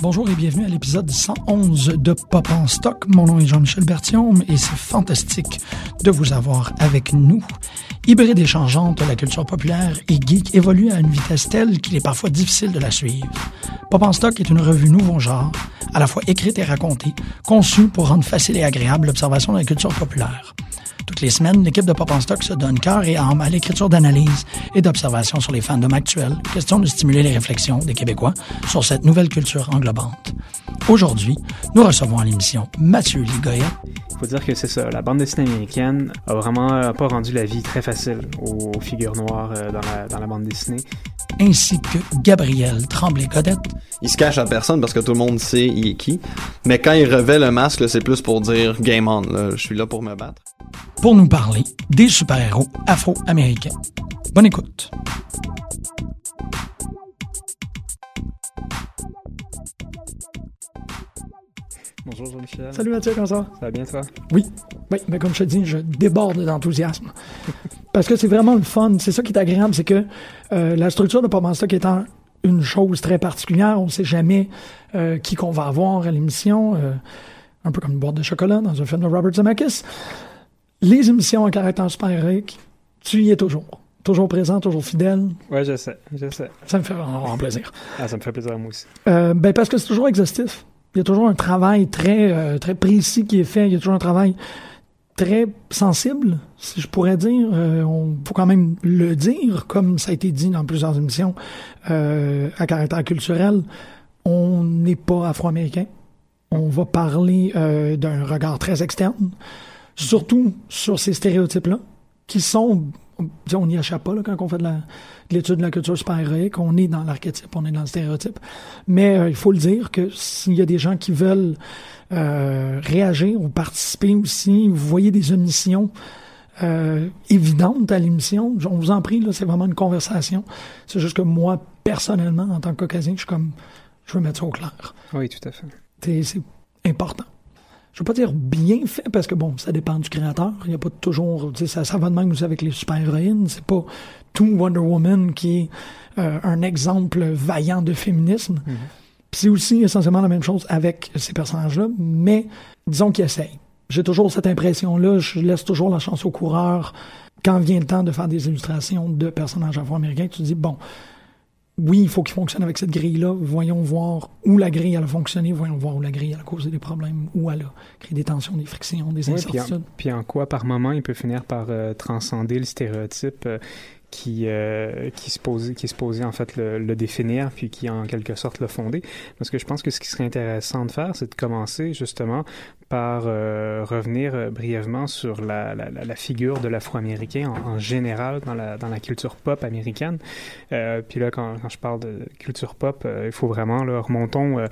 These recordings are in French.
Bonjour et bienvenue à l'épisode 111 de Pop en stock. Mon nom est Jean-Michel Berthiaume et c'est fantastique de vous avoir avec nous. Hybride et changeante, la culture populaire et geek évolue à une vitesse telle qu'il est parfois difficile de la suivre. Pop en stock est une revue nouveau genre, à la fois écrite et racontée, conçue pour rendre facile et agréable l'observation de la culture populaire. Toutes les semaines, l'équipe de Pop en Stock se donne cœur et âme à l'écriture d'analyse et d'observation sur les fandoms actuels, question de stimuler les réflexions des Québécois sur cette nouvelle culture englobante. Aujourd'hui, nous recevons à l'émission Mathieu Ligoya, faut dire que c'est ça. La bande dessinée américaine a vraiment euh, pas rendu la vie très facile aux figures noires euh, dans, la, dans la bande dessinée. ainsi que Gabriel Tremblay-Godette, Il se cache à personne parce que tout le monde sait il est qui. Mais quand il revêt le masque, c'est plus pour dire game on. là. Je suis là pour me battre. Pour nous parler des super-héros afro-américains. Bonne écoute. Bonjour Jean-Michel. Salut Mathieu, comment ça va? Ça va bien toi? Oui, oui, mais comme je te dis, je déborde d'enthousiasme. Parce que c'est vraiment le fun. C'est ça qui est agréable, c'est que euh, la structure de Pop en Stock étant une chose très particulière, on ne sait jamais euh, qui qu'on va avoir à l'émission, euh, un peu comme une boîte de chocolat dans un film de Robert Zemeckis. Les émissions à caractère super-héroïque, tu y es toujours. Toujours présent, toujours fidèle. Ouais, je sais, je sais. Ça me fait vraiment, plaisir. Ah, ça me fait plaisir à moi aussi. Euh, ben parce que c'est toujours exhaustif. Il y a toujours un travail très, euh, très précis qui est fait. Il y a toujours un travail très sensible, si je pourrais dire. Euh, on faut quand même le dire, comme ça a été dit dans plusieurs émissions euh, à caractère culturel. On n'est pas afro-américain. On va parler d'un regard très externe, surtout sur ces stéréotypes-là, qui sont on n'y échappe pas là, quand on fait de la- de l'étude de la culture super-héroïque. On est dans l'archétype, on est dans le stéréotype. Mais euh, il faut le dire que s'il y a des gens qui veulent euh, réagir ou participer aussi, vous voyez des omissions euh, évidentes à l'émission, on vous en prie, là, c'est vraiment une conversation. C'est juste que moi, personnellement, en tant que caucasien, je suis comme, je veux mettre ça au clair. Oui, tout à fait. C'est important. Je veux pas dire bien fait parce que bon, ça dépend du créateur. Il y a pas toujours, ça, ça va de même aussi avec les super-héroïnes. C'est pas tout Wonder Woman qui est euh, un exemple vaillant de féminisme. Puis c'est aussi essentiellement la même chose avec ces personnages-là, mais disons qu'ils essayent. J'ai toujours cette impression-là, je laisse toujours la chance au coureur. Quand vient le temps de faire des illustrations de personnages afro-américains, tu te dis, bon, oui, il faut qu'il fonctionne avec cette grille-là. Voyons voir où la grille elle a fonctionné, voyons voir où la grille elle a causé des problèmes, où elle a créé des tensions, des frictions, des Ouais, puis, en, incertitudes. puis en quoi, par moment, il peut finir par euh, transcender le stéréotype euh, qui, euh, qui, se posait, qui se posait, en fait, le, définir, puis qui, en quelque sorte, le fonder. Parce que je pense que ce qui serait intéressant de faire, c'est de commencer, justement, par euh, revenir euh, brièvement sur la, la, figure de l'afro-américain en, général dans la, dans la culture pop américaine. Puis là, quand, quand je parle de culture pop, il faut vraiment, là, remontons...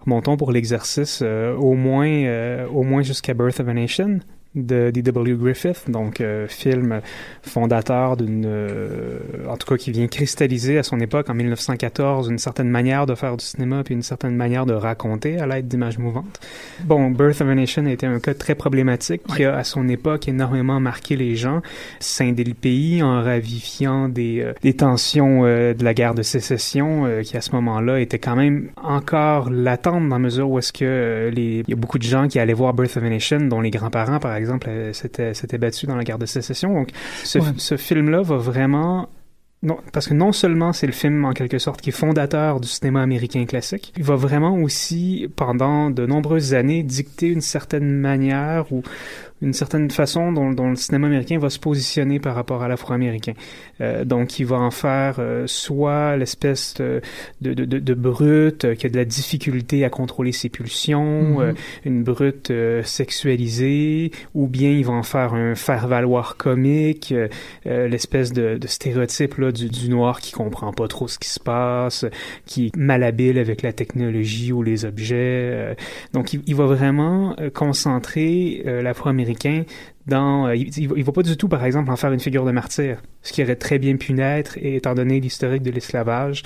Remontons pour l'exercice au moins au moins jusqu'à Birth of a Nation de D.W. Griffith, donc euh, film fondateur d'une, euh, en tout cas qui vient cristalliser à son époque en 1914 une certaine manière de faire du cinéma puis une certaine manière de raconter à l'aide d'images mouvantes. Bon, Birth of a Nation a été un cas très problématique qui a à son époque énormément marqué les gens, scindé le pays en ravifiant des, euh, des tensions euh, de la guerre de sécession euh, qui à ce moment-là était quand même encore latente dans la mesure où est-ce que euh, les il y a beaucoup de gens qui allaient voir Birth of a Nation dont les grands-parents par exemple euh, s'étaient s'étaient battus dans la guerre de sécession. Donc ce, Ouais. ce film-là va vraiment non, parce que non seulement c'est le film en quelque sorte qui est fondateur du cinéma américain classique, il va vraiment aussi pendant de nombreuses années dicter une certaine manière ou une certaine façon dont, dont le cinéma américain va se positionner par rapport à l'afro-américain. Euh, donc, il va en faire euh, soit l'espèce de, de, de, de, brute euh, qui a de la difficulté à contrôler ses pulsions, Mhm. euh, une brute euh, sexualisée, ou bien il va en faire un faire-valoir comique, l'espèce de, de stéréotype là, du, du noir qui comprend pas trop ce qui se passe, qui est malhabile avec la technologie ou les objets. donc, il, il va vraiment concentrer euh, l'afro-américain dans, euh, il, il va- pas du tout, par exemple, en faire une figure de martyr, ce qui aurait très bien pu naître, et étant donné l'historique de l'esclavage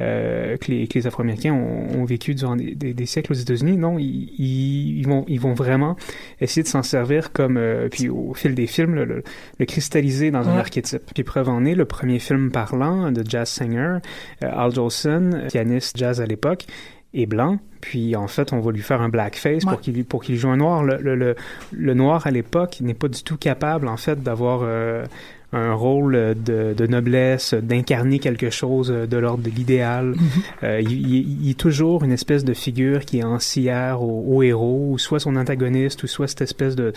euh, que, les, que les Afro-Américains ont, ont vécu durant des, des- des siècles aux États-Unis. Non, ils, ils, ils vont, ils vont vraiment essayer de s'en servir comme, euh, puis au fil des films, le, le- le cristalliser dans un archétype. Puis preuve en est, le premier film parlant de jazz singer, euh, Al Jolson, pianiste jazz à l'époque, est blanc, puis en fait on va lui faire un blackface Ouais. pour qu'il pour qu'il joue un noir. Le, le, le, le noir à l'époque n'est pas du tout capable en fait d'avoir euh, un rôle de, de noblesse, d'incarner quelque chose de l'ordre de l'idéal. Euh, il, est toujours une espèce de figure qui est ancière au, au héros, ou soit son antagoniste, ou soit cette espèce de,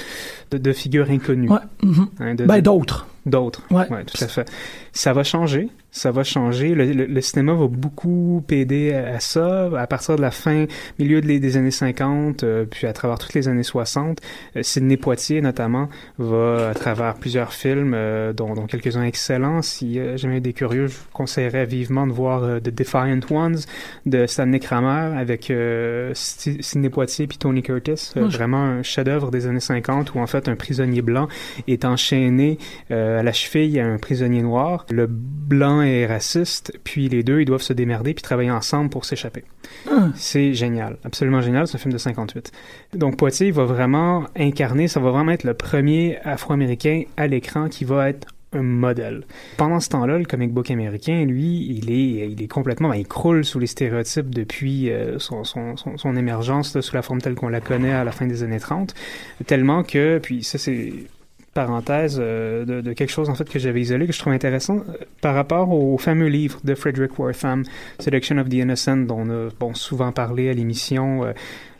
de, de figure inconnue. Ouais. mhm. hein, Ben, d'autres. D'autres. Ouais. tout à fait. Ça va changer. Ça va changer. Le, le- le cinéma va beaucoup aider à, à ça. À partir de la fin, milieu de les- des années 50, euh, puis à travers toutes les années 60, euh, Sidney Poitier, notamment, va, à travers plusieurs films, euh, dont, dont quelques-uns excellents, si euh, jamais des curieux, je vous conseillerais vivement de voir euh, The Defiant Ones de Stanley Kramer avec euh, Sidney Poitier puis Tony Curtis. Ouais, vraiment un chef-d'œuvre des années 50 où, en fait, un prisonnier blanc est enchaîné euh, à la cheville à un prisonnier noir. Le blanc est raciste, puis les deux, ils doivent se démerder puis travailler ensemble pour s'échapper. Ah. C'est génial, absolument génial, c'est un film de 58. Donc Poitiers va vraiment incarner, ça va vraiment être le premier afro-américain à l'écran qui va être un modèle. Pendant ce temps-là, le comic book américain, lui, il est, il est complètement, ben, il croule sous les stéréotypes depuis euh, son, son, son, son émergence là, sous la forme telle qu'on la connaît à la fin des années 30, tellement que, puis ça c'est parenthèse euh, de, quelque chose en fait que j'avais isolé que je trouve intéressant euh, par rapport au fameux livre de Frederick Wortham, Selection of the Innocent, dont on a bon, souvent parlé à l'émission, euh,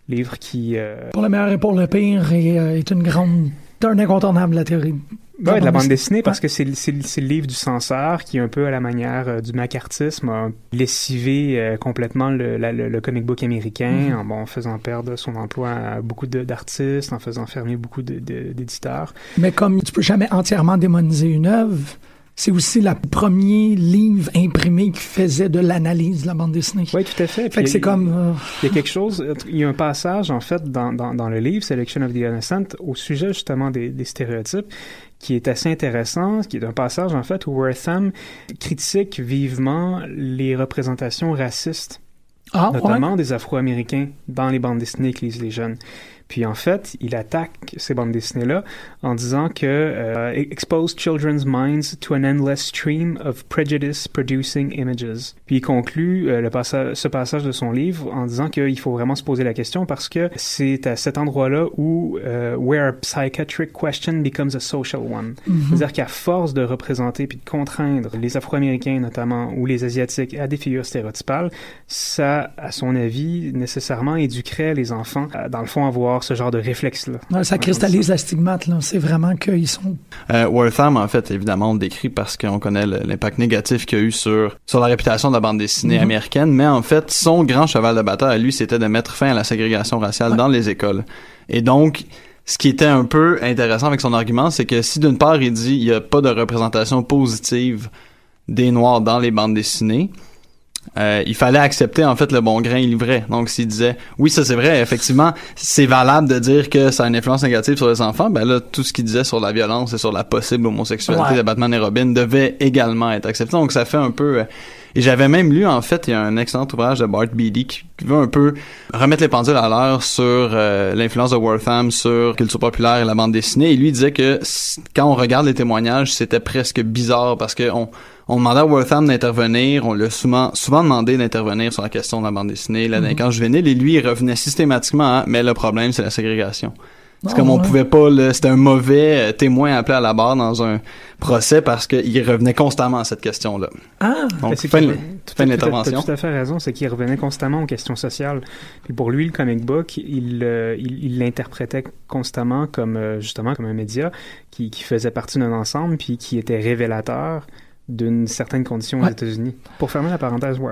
livre qui Pour le meilleur et pour le pire, est une grande. C'est un incontournable la théorie. Ouais, de la bande dessinée. parce que c'est le- livre du censeur qui, un peu à la manière euh, du macartisme, a lessivé euh, complètement le, la- le, le comic book américain Mhm. en, bon, en faisant perdre son emploi à beaucoup de- d'artistes, en faisant fermer beaucoup d'éditeurs. Mais comme tu peux jamais entièrement démoniser une œuvre, c'est aussi le premier livre imprimé qui faisait de l'analyse de la bande dessinée. Oui, tout à fait. C'est il- comme. euh, Il y a quelque chose, il y a un passage, en fait, dans, dans, dans le livre, Selection of the Innocent, au sujet, justement, des, des stéréotypes, qui est assez intéressant, qui est un passage, en fait, où Wortham critique vivement les représentations racistes Ah, ouais. notamment des Afro-Américains dans les bandes dessinées que lisent les jeunes. Puis en fait, il attaque ces bandes dessinées-là en disant que euh, expose children's minds to an endless stream of prejudice producing images. Puis il conclut euh, le passage, ce passage de son livre en disant qu'il faut vraiment se poser la question parce que c'est à cet endroit-là où euh, where a psychiatric question becomes a social one. Mhm. C'est-à-dire qu'à force de représenter puis de contraindre les Afro-Américains notamment ou les Asiatiques à des figures stéréotypales, ça, à son avis, nécessairement éduquerait les enfants à, dans le fond, avoir ce genre de réflexe-là. Ouais, ça cristallise la stigmate, là. C'est vraiment qu'ils sont. Euh, Wortham, en fait, évidemment, on le décrit parce qu'on connaît l'impact négatif qu'il y a eu sur, sur la réputation de la bande dessinée Mhm. américaine, mais en fait, son grand cheval de bataille à lui, c'était de mettre fin à la ségrégation raciale dans les écoles. Et donc, ce qui était un peu intéressant avec son argument, c'est que si d'une part, il dit il n'y a pas de représentation positive des Noirs dans les bandes dessinées, euh, il fallait accepter en fait le bon grain livré. Donc s'il disait oui ça c'est vrai effectivement c'est valable de dire que ça a une influence négative sur les enfants, ben là tout ce qu'il disait sur la violence et sur la possible homosexualité Ouais. de Batman et Robin devait également être accepté. Donc ça fait un peu euh, et j'avais même lu en fait il y a un excellent ouvrage de Bart Beatty qui veut un peu remettre les pendules à l'heure sur euh, l'influence de Wortham sur culture populaire et la bande dessinée et lui disait que quand on regarde les témoignages c'était presque bizarre parce que on on demandait à Wortham d'intervenir, on l'a souvent, souvent demandé d'intervenir sur la question de la bande dessinée, la Mhm. délinquance juvénile, et lui, il revenait systématiquement à, mais le problème, c'est la ségrégation. C'est Ah, comme on ouais. pouvait pas, le- c'était un mauvais euh, témoin appelé à la barre dans un procès parce qu'il revenait constamment à cette question-là. Ah! Donc, fin, tout- fin l'intervention. T'as tout à fait raison, c'est qu'il revenait constamment aux questions sociales. Puis pour lui, le comic book, il euh, il il l'interprétait constamment comme euh, justement comme un média qui, qui faisait partie d'un ensemble puis qui était révélateur d'une certaine condition aux. États-Unis. Pour fermer la parenthèse Ouais.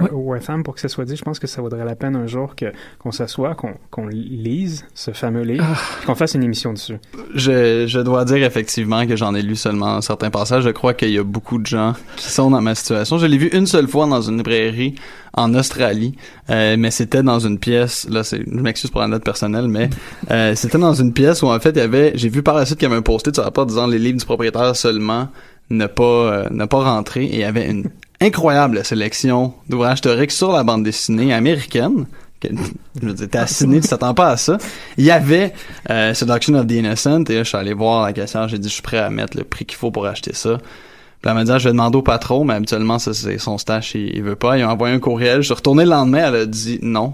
Pour que ça soit dit, je pense que ça vaudrait la peine un jour que qu'on s'assoie, qu'on qu'on lise ce fameux livre, Ah. qu'on fasse une émission dessus. Je, je dois dire effectivement que j'en ai lu seulement certains passages. Je crois qu'il y a beaucoup de gens qui sont dans ma situation. Je l'ai vu une seule fois dans une librairie en Australie, euh, mais c'était dans une pièce. Là, c'est, je m'excuse pour la note personnelle, mais euh, c'était dans une pièce où en fait il y avait. J'ai vu par la suite qu'il y avait un post-it sur la porte disant les livres du propriétaire seulement ne pas euh, ne pas rentrer. Et il y avait une incroyable sélection d'ouvrages théoriques sur la bande dessinée américaine. Je veux dire, t'es assigné, tu t'attends pas à ça. Il y avait euh, Seduction of the Innocent, et là, je suis allé voir la caissière, j'ai dit, je suis prêt à mettre le prix qu'il faut pour acheter ça. Puis elle m'a dit, ah, je vais demander au patron, mais habituellement, ça, c'est son stash, il, veut pas. Il a envoyé un courriel. Je suis retourné le lendemain, elle a dit non.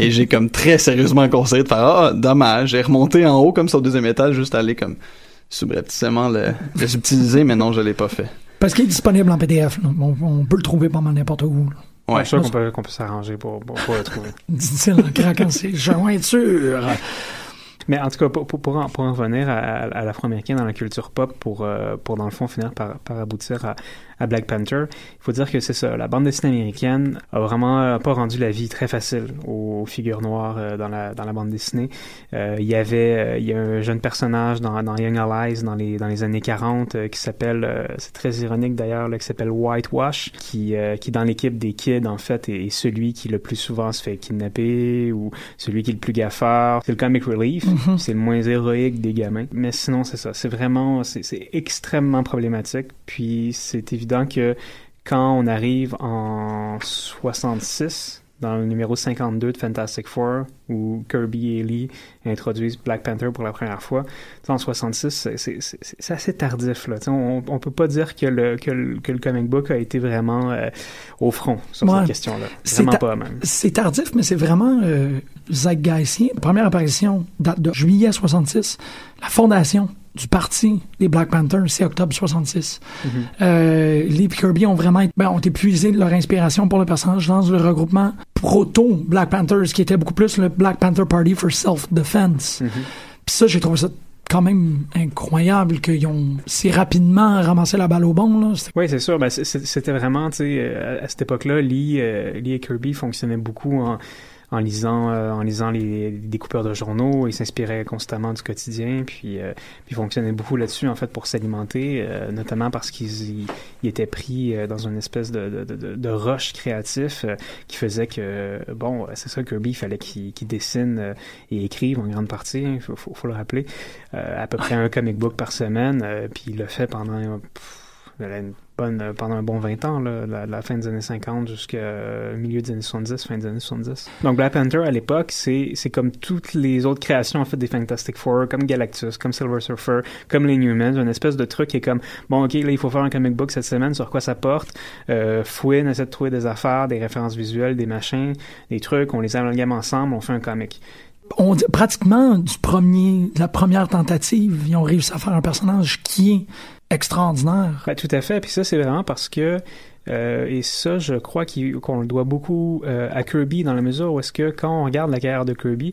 Et j'ai comme très sérieusement conseillé de faire, ah, dommage. J'ai remonté en haut, comme sur le deuxième étage, juste aller comme subrepticement le, le subtiliser, mais non, je l'ai pas fait. Parce qu'il est disponible en PDF. On, on peut le trouver pas mal n'importe où. là. Ouais. Je suis sûr qu'on peut, s'arranger pour, pour, pour le trouver. Dit-il en craquant ses jointures. Mais en tout cas, pour, pour, pour en, pour en revenir à, à, à l'afro-américain dans la culture pop, pour, euh, pour dans le fond finir par, par aboutir à, à Black Panther, il faut dire que c'est ça. La bande dessinée américaine a vraiment euh, pas rendu la vie très facile aux, aux figures noires euh, dans, la, dans la bande dessinée. Euh, il y avait il y a un jeune personnage dans, dans Young Allies dans les, dans les années 40 euh, qui s'appelle, c'est très ironique d'ailleurs, qui s'appelle Whitewash, qui, qui dans l'équipe des kids en fait est, est celui qui le plus souvent se fait kidnapper ou celui qui est le plus gaffeur. C'est le comic relief. Mhm. C'est le moins héroïque des gamins. Mais sinon, c'est ça. C'est vraiment, c'est extrêmement problématique. Puis c'est évident que quand on arrive en 66, dans le numéro 52 de Fantastic Four, où Kirby et Lee introduisent Black Panther pour la première fois, en 66, c'est- assez tardif. Là. On, on peut pas dire que le, que le, que le comic book a été vraiment euh, au front sur Ouais. cette question-là. C'est Vraiment ta- pas, même. C'est tardif, mais c'est vraiment euh. La première apparition date de juillet 66. La fondation du parti des Black Panthers, c'est octobre 66. Mhm. Euh, Lee et Kirby ont vraiment ben, ont épuisé leur inspiration pour le personnage dans le regroupement proto Black Panthers, qui était beaucoup plus le Black Panther Party for Self-Defense. Mhm. Puis ça, j'ai trouvé ça quand même incroyable qu'ils ont si rapidement ramassé la balle au bon. Là. Oui, c'est sûr. Ben, c'était vraiment, tu sais, euh, à à cette époque-là, Lee, euh, Lee et Kirby fonctionnaient beaucoup en, en lisant, euh, en lisant les, des coupeurs de journaux. Ils s'inspiraient constamment du quotidien, puis, euh, puis ils fonctionnaient beaucoup là-dessus, en fait, pour s'alimenter, euh, notamment parce ils étaient pris euh, dans une espèce de, de, de, de rush créatif euh, qui faisait que, bon, c'est ça, Kirby, il fallait qu'il qu'il dessine et écrive en grande partie, il faut, faut, faut le rappeler, à peu près un comic book par semaine, puis il le fait pendant... pff, une bonne, euh, pendant un bon 20 ans, là, la, la fin des années 50 jusqu'au milieu des années 70, fin des années 70. Donc Black Panther, à l'époque, c'est c'est comme toutes les autres créations, en fait, des Fantastic Four, comme Galactus, comme Silver Surfer, comme les Newmans, une espèce de truc qui est comme, bon, OK, là, il faut faire un comic book cette semaine, sur quoi ça porte. Euh, Fouine essaie de trouver des affaires, des références visuelles, des machins, des trucs, on les amalgame ensemble, on fait un comic. On dit pratiquement du premier, de la première tentative, ils ont réussi à faire un personnage qui est extraordinaire. Ben, tout à fait. Puis ça, c'est vraiment parce que, euh, et ça, je crois qu'on le doit beaucoup euh, à Kirby dans la mesure où est-ce que quand on regarde la carrière de Kirby,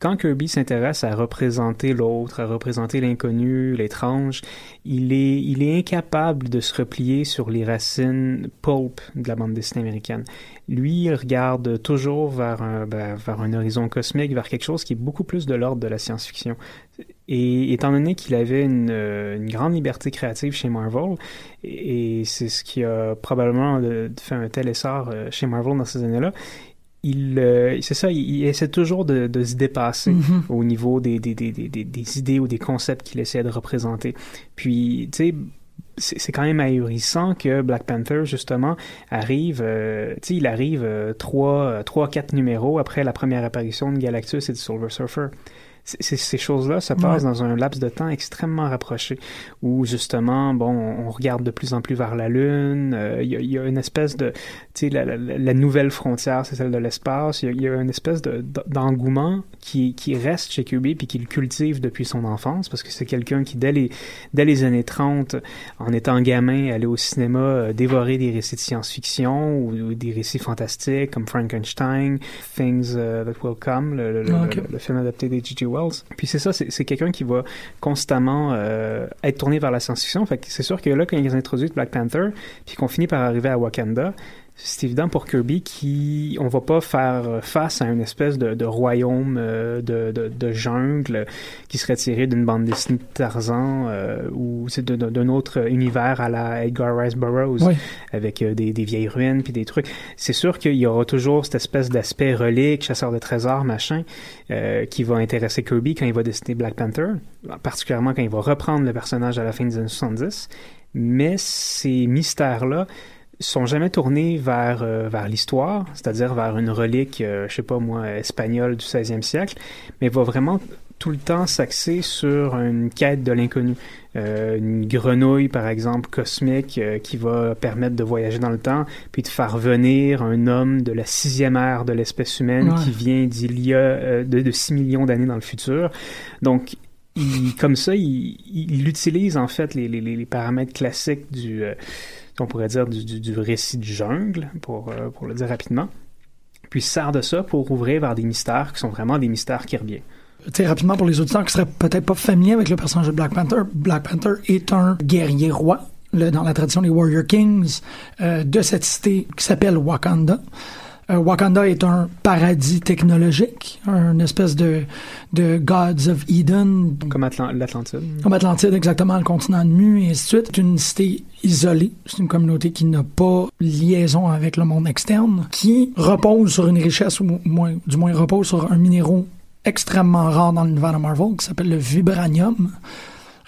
quand Kirby s'intéresse à représenter l'autre, à représenter l'inconnu, l'étrange, il est, il est incapable de se replier sur les racines pulp de la bande dessinée américaine. Lui, il regarde toujours vers un, ben, vers un horizon cosmique, vers quelque chose qui est beaucoup plus de l'ordre de la science-fiction. Et étant donné qu'il avait une, euh, une grande liberté créative chez Marvel, et, et c'est ce qui a probablement fait un tel essor euh, chez Marvel dans ces années-là, il, euh, c'est ça, il, il essaie toujours de, de se dépasser Mhm. au niveau des, des, des, des, des- des idées ou des concepts qu'il essaie de représenter. Puis, tu sais, c'est quand même ahurissant que Black Panther, justement, arrive, euh, tu sais, il arrive trois, euh, trois, quatre numéros après la première apparition de Galactus et de Silver Surfer. Ces choses-là se passent Ouais. dans un laps de temps extrêmement rapproché, où justement, bon, on regarde de plus en plus vers la Lune. euh, Il y, a- il y a une espèce de, tu sais, la, la- la nouvelle frontière, c'est celle de l'espace. Il y a- il y, a une espèce de- d'engouement qui, qui reste chez Kirby puis qu'il cultive depuis son enfance, parce que c'est quelqu'un qui, dès les, dès les années 30, en étant gamin, allait au cinéma euh, dévorer des récits de science-fiction ou, ou des récits fantastiques comme Frankenstein, Things euh, That Will Come, le, Ah, ok. le- le film adapté des G.G. Wells. Puis c'est ça, c'est quelqu'un qui va constamment euh, être tourné vers la science-fiction. Fait c'est sûr que là, quand ils introduisent Black Panther, puis qu'on finit par arriver à Wakanda, c'est évident pour Kirby qui on va pas faire face à une espèce de, de royaume euh, de, de, de jungle qui serait tiré d'une bande dessinée de Tarzan euh, ou c'est d'un autre univers à la Edgar Rice Burroughs Oui. avec euh, des, des vieilles ruines puis des trucs. C'est sûr qu'il y aura toujours cette espèce d'aspect relique, chasseur de trésors, machin, euh, qui va intéresser Kirby quand il va dessiner Black Panther, particulièrement quand il va reprendre le personnage à la fin des années 70. Mais ces mystères-là sont jamais tournés vers, euh, vers l'histoire, c'est-à-dire vers une relique, euh, je sais pas moi, espagnole du 16e siècle, mais va vraiment tout le temps s'axer sur une quête de l'inconnu. Euh, une grenouille, par exemple, cosmique, euh, qui va permettre de voyager dans le temps, puis de faire venir un homme de la sixième ère de l'espèce humaine Ouais. qui vient d'il y a euh, de, de 6 millions d'années dans le futur. Donc, il, comme ça, il, il utilise en fait les, les, les les paramètres classiques du, euh, on pourrait dire, du, du, récit de jungle, pour, euh, pour le dire rapidement. Puis sert de ça pour ouvrir vers des mystères qui sont vraiment des mystères kirbiens. Tu sais, rapidement, pour les auditeurs qui seraient peut-être pas familiers avec le personnage de Black Panther, Black Panther est un guerrier roi, dans la tradition des Warrior Kings, euh, de cette cité qui s'appelle Wakanda. Euh, Wakanda est un paradis technologique, un espèce de, de Gods of Eden, Comme Atlan- l'Atlantide. comme Atlantide, exactement, le continent de Mu, et ainsi de suite. C'est une cité isolée. C'est une communauté qui n'a pas liaison avec le monde externe, qui repose sur une richesse, ou moins, du moins repose sur un minéraux extrêmement rare dans l'univers de Marvel, qui s'appelle le vibranium.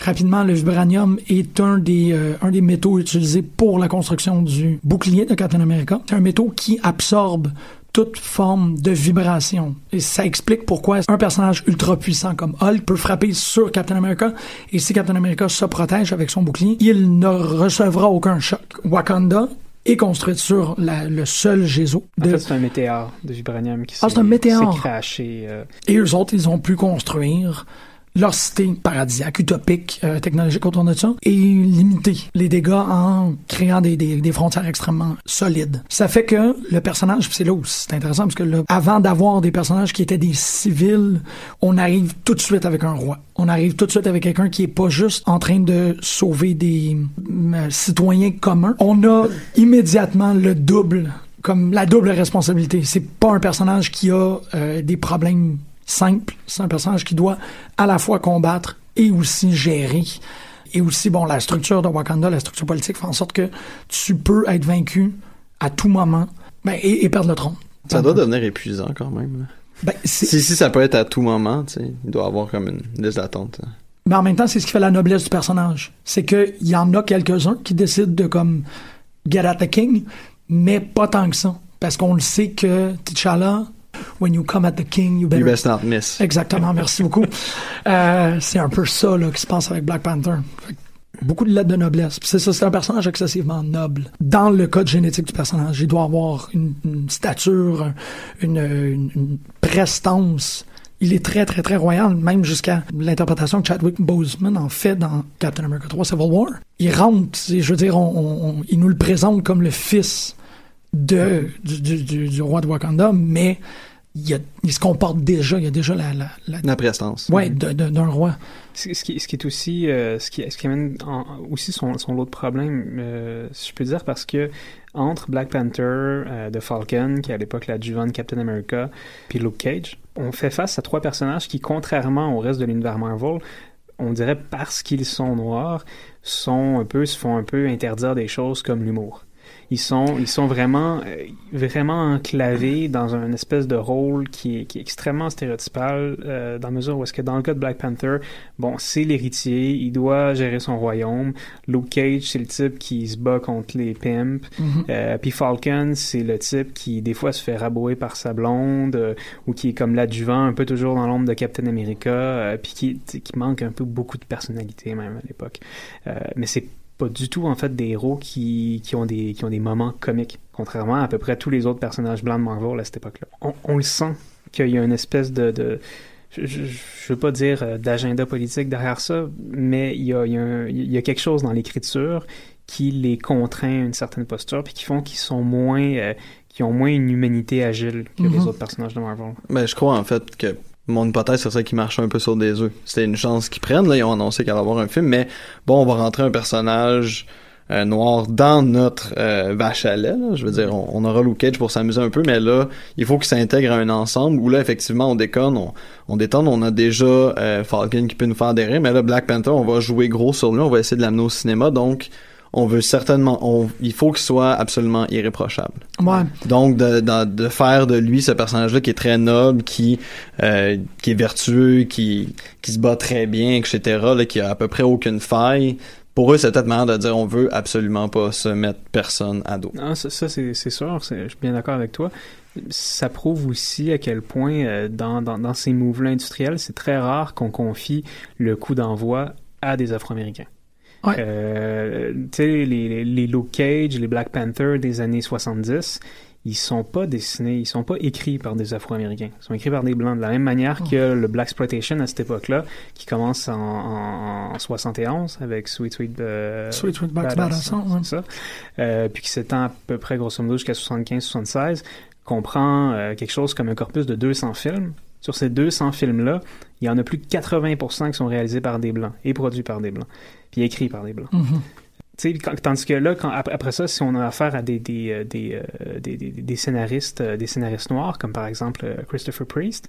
Rapidement, le vibranium est un des, euh, un des métaux utilisés pour la construction du bouclier de Captain America. C'est un métaux qui absorbe toute forme de vibration. Et ça explique pourquoi un personnage ultra puissant comme Hulk peut frapper sur Captain America et si Captain America se protège avec son bouclier, il ne recevra aucun choc. Wakanda est construite sur la- le seul En fait, c'est un météore de vibranium qui Ah, c'est un météore. s'est craché. euh, Et eux autres, ils ont pu construire leur cité paradisiaque, utopique, euh, technologique autour de ça, et limiter les dégâts en créant des, des, frontières extrêmement solides. Ça fait que le personnage, c'est là où c'est intéressant, parce que là, avant d'avoir des personnages qui étaient des civils, on arrive tout de suite avec un roi. On arrive tout de suite avec quelqu'un qui est pas juste en train de sauver des euh, citoyens communs. On a immédiatement le double comme la double responsabilité. C'est pas un personnage qui a euh, des problèmes simples. C'est un personnage qui doit à la fois combattre et aussi gérer. Et aussi, bon, la structure de Wakanda, la structure politique fait en sorte que tu peux être vaincu à tout moment ben, et, et perdre le trône. Ça doit devenir épuisant quand même. Ben, Si, si ça peut être à tout moment, tu sais, il doit y avoir comme une liste d'attente. hein. Mais en même temps, c'est ce qui fait la noblesse du personnage. C'est qu'il y en a quelques-uns qui décident de comme get at the king, mais pas tant que ça. Parce qu'on le sait que T'Challa, when you come at the king, you better... You best not miss. Exactement, merci beaucoup. Euh, c'est un peu ça là, qui se passe avec Black Panther. Beaucoup de lettres de noblesse. C'est ça, c'est un personnage excessivement noble. Dans le code génétique du personnage, il doit avoir une, une stature, un- une, une- une prestance. Il est très, très, très royal, même jusqu'à l'interprétation que Chadwick Boseman en fait dans Captain America 3 Civil War. Il rentre, je veux dire, on, on- on- il nous le présente comme le fils de, du, du- du- du roi de Wakanda, mais il, y a- il se comporte déjà, il y a déjà la, la, la- La prestance. ouais, de- de- d'un roi. Ce ce qui, ce qui est aussi, euh, ce, qui, ce qui amène en- aussi son, son lot de problèmes, euh, si je peux dire, parce que entre Black Panther euh, de Falcon, qui est à l'époque l'adjuvant de Captain America, puis Luke Cage, on fait face à trois personnages qui, contrairement au reste de l'univers Marvel, on dirait parce qu'ils sont noirs, sont un peu, se font un peu interdire des choses comme l'humour. Ils sont, ils sont vraiment, euh, vraiment enclavés dans un espèce de rôle qui est, qui est extrêmement stéréotypal, euh, dans la mesure où est-ce que dans le cas de Black Panther, bon, c'est l'héritier, il doit gérer son royaume. Luke Cage, c'est le type qui se bat contre les pimps. Mhm. Euh, puis Falcon, c'est le type qui des fois se fait rabouer par sa blonde euh, ou qui est comme l'adjuvant un peu toujours dans l'ombre de Captain America, euh, puis qui, qui manque un peu beaucoup de personnalité même à l'époque. Euh, mais c'est pas du tout en fait des héros qui, qui ont des qui ont des moments comiques, contrairement à à peu près tous les autres personnages blancs de Marvel à cette époque-là. On, on le sent qu'il y a une espèce de, de je, je, je veux pas dire euh, d'agenda politique derrière ça, mais il y a, il y a, un- il y a quelque chose dans l'écriture qui les contraint à une certaine posture, puis qui font qu'ils sont moins, euh, qui ont moins une humanité agile que les Mhm. autres personnages de Marvel. Ben, je crois en fait que mon hypothèse c'est ça qui marche un peu sur des œufs. C'était une chance qu'ils prennent. Là, ils ont annoncé qu'il allait avoir un film, mais bon, on va rentrer un personnage euh, noir dans notre euh, vache à lait. là. Je veux dire, on, on aura Luke Cage pour s'amuser un peu, mais là, il faut qu'il s'intègre à un ensemble où là, effectivement, on déconne, on, on détonne. On a déjà euh, Falcon qui peut nous faire des rires, mais là, Black Panther, on va jouer gros sur lui, on va essayer de l'amener au cinéma, donc on veut certainement, on, il faut qu'il soit absolument irréprochable. Ouais. Donc de, de, de faire de lui ce personnage-là qui est très noble, qui euh, qui est vertueux, qui qui se bat très bien, etc. Là, qui a à peu près aucune faille. Pour eux, c'est peut-être manière de dire on veut absolument pas se mettre personne à dos. Non, ça, ça, c'est c'est sûr, je suis bien d'accord avec toi. Ça prouve aussi à quel point, euh, dans, dans, dans ces mouvements industriels, c'est très rare qu'on confie le coup d'envoi à des Afro-Américains. Ouais. Euh, tu sais, les, les, les Luke Cage, les Black Panther des années 70, ils sont pas dessinés, ils sont pas écrits par des Afro-Américains. Ils sont écrits par des Blancs. De la même manière que le Black Exploitation à cette époque-là, qui commence en, en, en 71 avec Sweet Sweet... euh, Sweet Sweet Badass, ouais. c'est ça. Euh, puis qui s'étend à peu près grosso modo jusqu'à 75-76, comprend euh, quelque chose comme un corpus de 200 films. Sur ces 200 films-là, il y en a plus de 80% qui sont réalisés par des Blancs et produits par des Blancs, puis écrits par des Blancs. Mhm. Quand- tandis que là, quand, après ça, si on a affaire à des, des, euh, des, euh, des, des- des scénaristes, euh, des scénaristes noirs, comme par exemple Christopher Priest,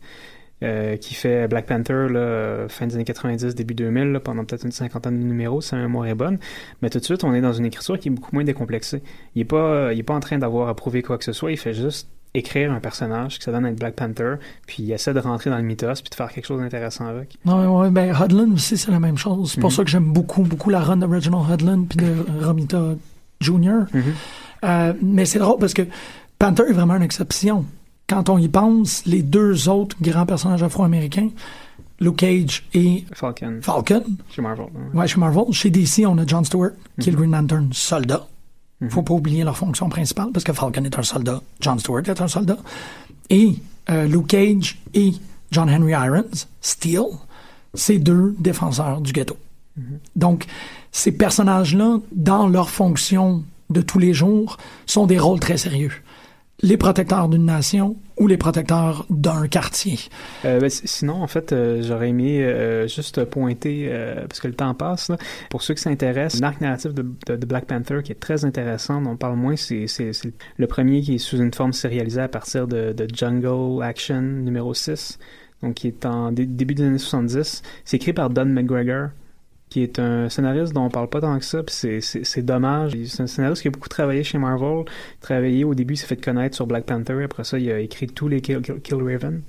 euh, qui fait Black Panther là, fin des années 90, début 2000, là, pendant peut-être une cinquantaine de numéros, si ma mémoire est bonne. Mais tout de suite, on est dans une écriture qui est beaucoup moins décomplexée. Il est pas, il est pas en train d'avoir à prouver quoi que ce soit. Il fait juste écrire un personnage qui se donne être Black Panther, puis il essaie de rentrer dans le mythos, puis de faire quelque chose d'intéressant avec. Ouais, ouais, ben Hudlin aussi, c'est la même chose. C'est pour Mhm. ça que j'aime beaucoup, beaucoup la run de Reginald Hudlin puis de Romita Jr. Euh, mais c'est drôle parce que Panther est vraiment une exception. Quand on y pense, les deux autres grands personnages afro-américains, Luke Cage et Falcon. Falcon, Chez Marvel. ouais. ouais, chez Marvel, chez DC, on a John Stewart, qui est le Mhm. Green Lantern soldat. Mhm. Faut pas oublier leur fonction principale parce que Falcon est un soldat, John Stewart est un soldat. Et euh, Luke Cage et John Henry Irons, Steel, c'est deux défenseurs du ghetto. Donc, ces personnages-là, dans leur fonction de tous les jours, sont des rôles très sérieux. Les protecteurs d'une nation ou les protecteurs d'un quartier? Euh, ben, si- sinon, en fait, euh, j'aurais aimé euh, juste pointer, euh, parce que le temps passe, là, pour ceux qui s'intéressent, l'arc narratif de, Black Panther qui est très intéressant, dont on parle moins, c'est le premier qui est sous une forme sérialisée à partir de, de Jungle Action numéro 6, donc qui est en dé- début des années 70. C'est écrit par Don McGregor, qui est un scénariste dont on parle pas tant que ça, puis c'est- c'est c'est dommage. C'est un scénariste qui a beaucoup travaillé chez Marvel, travaillé au début, il s'est fait connaître sur Black Panther, après ça, il a écrit tous les Kill, Kill- Kill Raven.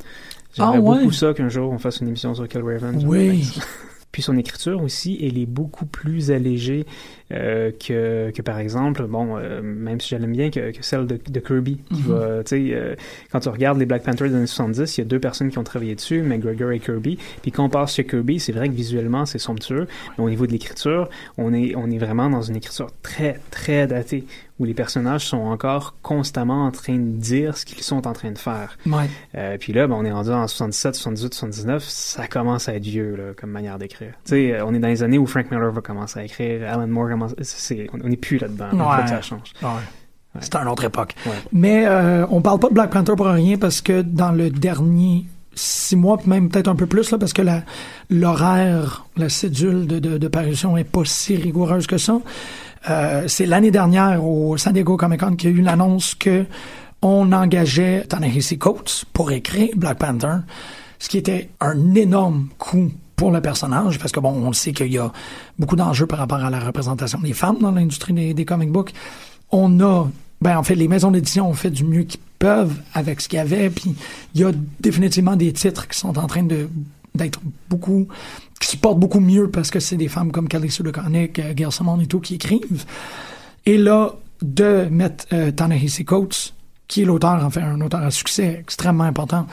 J'aimerais Ah, ouais? beaucoup ça qu'un jour on fasse une émission sur Kill Raven. Oui. Puis son écriture aussi, elle est beaucoup plus allégée euh, que, que par exemple, bon, euh, même si j'aime bien que, que celle de, de Kirby, qui Mhm. va, tu sais, euh, quand tu regardes les Black Panther des années 70, il y a deux personnes qui ont travaillé dessus, McGregor et Kirby. Puis quand on passe chez Kirby, c'est vrai que visuellement c'est somptueux, mais au niveau de l'écriture, on est, on est vraiment dans une écriture très, très datée, où les personnages sont encore constamment en train de dire ce qu'ils sont en train de faire. Ouais. Euh, puis là, ben, on est rendu en 77, 78, 79, ça commence à être vieux là, comme manière d'écrire. Tu sais, on est dans les années où Frank Miller va commencer à écrire, Alan Moore commence, c'est, on n'est plus là-dedans. Ouais. ça change. Ouais. C'était une autre époque. Mais euh, on parle pas de Black Panther pour rien parce que dans le dernier six mois, même peut-être un peu plus, là, parce que la, l'horaire, la cédule de, de, de parution est pas si rigoureuse que ça. Euh, c'est l'année dernière au San Diego Comic Con qu'il y a eu l'annonce que on engageait Ta-Nehisi Coates pour écrire Black Panther, ce qui était un énorme coup pour le personnage, parce que bon, on sait qu'il y a beaucoup d'enjeux par rapport à la représentation des femmes dans l'industrie des, des comic books. On a, ben en fait, les maisons d'édition ont fait du mieux qu'ils peuvent avec ce qu'il y avait, puis il y a définitivement des titres qui sont en train d'être beaucoup qui portent beaucoup mieux parce que c'est des femmes comme Kelly Sue DeConnick, euh, Gail Simone et tout qui écrivent. Et là, de mettre euh, Coates, qui est l'auteur, en fait, un auteur à succès extrêmement important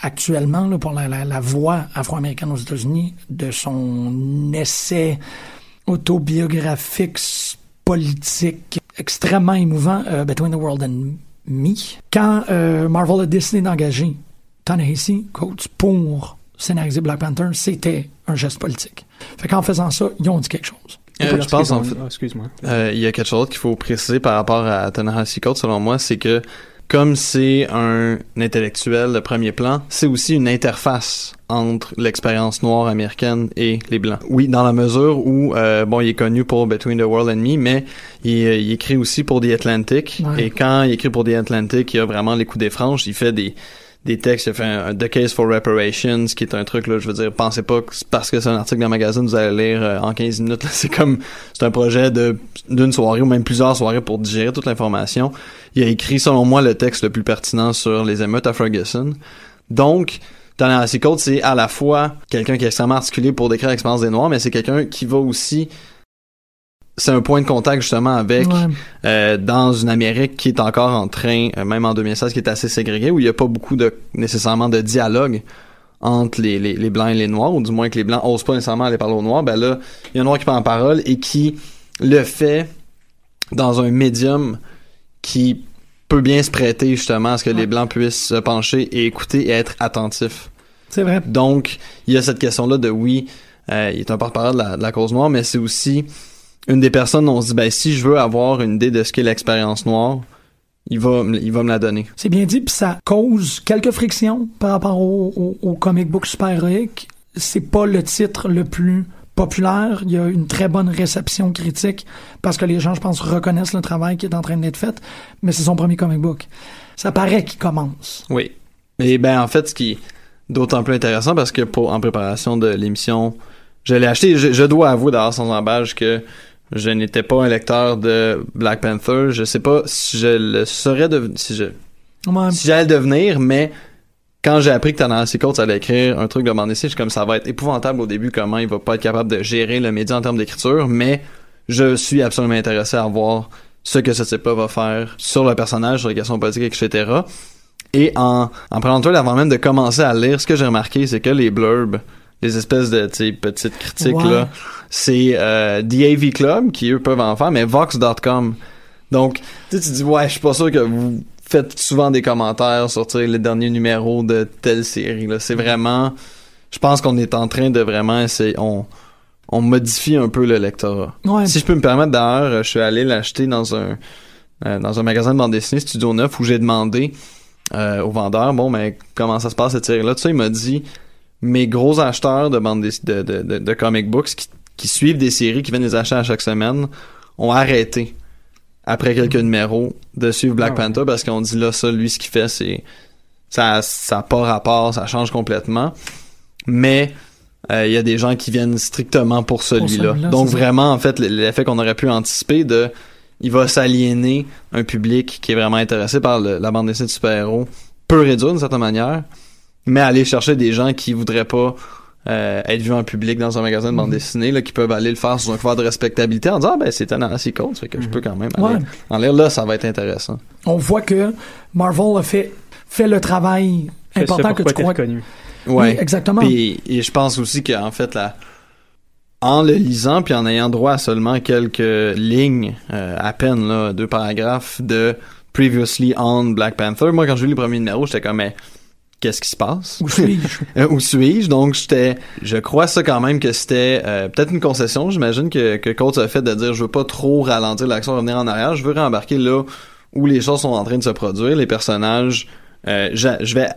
actuellement là, pour la, la, voix afro-américaine aux États-Unis, de son essai autobiographique, politique, extrêmement émouvant, euh, Between the World and Me. Quand euh, Marvel a décidé d'engager Ta-Nehisi Coates pour scénariser Black Panther, c'était un geste politique. Fait qu'en faisant ça, ils ont dit quelque chose. Euh, je pense en fait, Ah, excuse-moi. euh, il y a quelque chose qu'il faut préciser par rapport à Ta-Nehisi Coates, selon moi, c'est que comme c'est un intellectuel de premier plan, c'est aussi une interface entre l'expérience noire américaine et les blancs. Oui, dans la mesure où euh, bon, il est connu pour Between the World and Me, mais il, il écrit aussi pour The Atlantic. Ouais. Et quand il écrit pour The Atlantic, il a vraiment les coups des franges. Il fait des des textes, il a fait un, The Case for Reparations, qui est un truc, là, je veux dire, pensez pas que parce que c'est un article dans magazine, vous allez lire euh, en 15 minutes, c'est comme, c'est un projet de d'une soirée ou même plusieurs soirées pour digérer toute l'information. Il a écrit, selon moi, le texte le plus pertinent sur les émeutes à Ferguson. Donc, Ta-Nehisi Coates, c'est à la fois quelqu'un qui est extrêmement articulé pour décrire l'expérience des Noirs, mais c'est quelqu'un qui va aussi c'est un point de contact justement avec Ouais. euh, dans une Amérique qui est encore en train, euh, même en 2016, qui est assez ségrégée, où il n'y a pas beaucoup de nécessairement de dialogue entre les, les, les blancs et les noirs, ou du moins que les blancs osent pas nécessairement aller parler aux noirs. Ben là, il y a un noir qui prend la parole et qui le fait dans un médium qui peut bien se prêter justement à ce que les blancs puissent se pencher et écouter et être attentifs. C'est vrai. Donc, il y a cette question-là de oui, euh, il est un porte-parole de de la cause noire, mais c'est aussi une des personnes on se dit, ben, si je veux avoir une idée de ce qu'est l'expérience noire, il va, me- il va me la donner. C'est bien dit, puis ça cause quelques frictions par rapport au, au, au comic book super-héroïque. C'est pas le titre le plus populaire. Il y a une très bonne réception critique parce que les gens, je pense, reconnaissent le travail qui est en train d'être fait, mais c'est son premier comic book. Ça paraît qu'il commence. Oui. Et ben, en fait, ce qui est d'autant plus intéressant parce que pour, en préparation de l'émission, je l'ai acheté. Je, je dois avouer d'ailleurs sans embâche que je n'étais pas un lecteur de Black Panther. Je sais pas si je le serais de, si je, Ouais. si j'allais le devenir, mais quand j'ai appris que Ta-Nehisi Coates allait écrire un truc de bande dessinée, je suis comme ça va être épouvantable au début comment il va pas être capable de gérer le média en termes d'écriture, mais je suis absolument intéressé à voir ce que ce type-là va faire sur le personnage, sur les questions politiques, etc. Et en, en prenant le avant même de commencer à lire, ce que j'ai remarqué, c'est que les blurbs, les espèces de tu sais, petites critiques là, c'est euh, The AV Club qui eux peuvent en faire, mais Vox.com. Donc, tu sais, tu dis ouais, je suis pas sûr que vous faites souvent des commentaires sur tu sais, le dernier numéro de telle série. Là, c'est vraiment, je pense qu'on est en train de vraiment essayer, on on modifie un peu le lectorat. Ouais. Si je peux me permettre d'ailleurs, je suis allé l'acheter dans un euh, dans un magasin de bande dessinée Studio 9 où j'ai demandé euh, au vendeur bon mais comment ça se passe cette série là tout ça il m'a dit mes gros acheteurs de bande dessin- de, de, de, de comic books qui, qui suivent des séries qui viennent les acheter à chaque semaine ont arrêté après quelques numéros de suivre Black Ah ouais. Panther parce qu'on dit là ça lui ce qu'il fait c'est ça ça pas rapport ça change complètement mais euh, il y a des gens qui viennent strictement pour celui-là. Donc vraiment, en fait, l'effet qu'on aurait pu anticiper de il va s'aliéner un public qui est vraiment intéressé par le- la bande dessinée de super-héros, peut réduire d'une certaine manière, mais aller chercher des gens qui voudraient pas euh, être vu en public dans un magasin de bande dessinée, là, qui peuvent aller le faire sous un couvert de respectabilité en disant, ah, ben, c'est un assez cool, ça fait que je peux quand même aller Ouais. en lire. Là, ça va être intéressant. On voit que Marvel a fait, fait le travail important que tu crois. reconnu. Ouais. Oui, exactement. Puis, et je pense aussi qu'en fait, là, en le lisant, puis en ayant droit à seulement quelques lignes, euh, à peine, là, deux paragraphes de Previously on Black Panther, moi, quand j'ai lu le premier numéro, j'étais comme, mais qu'est-ce qui se passe? Où suis-je? Euh, Où suis-je? Donc, j'étais, je crois ça quand même que c'était euh, peut-être une concession, j'imagine que, que Coates a fait de dire, je veux pas trop ralentir l'action, revenir en arrière, je veux rembarquer là où les choses sont en train de se produire, les personnages, euh, je, je vais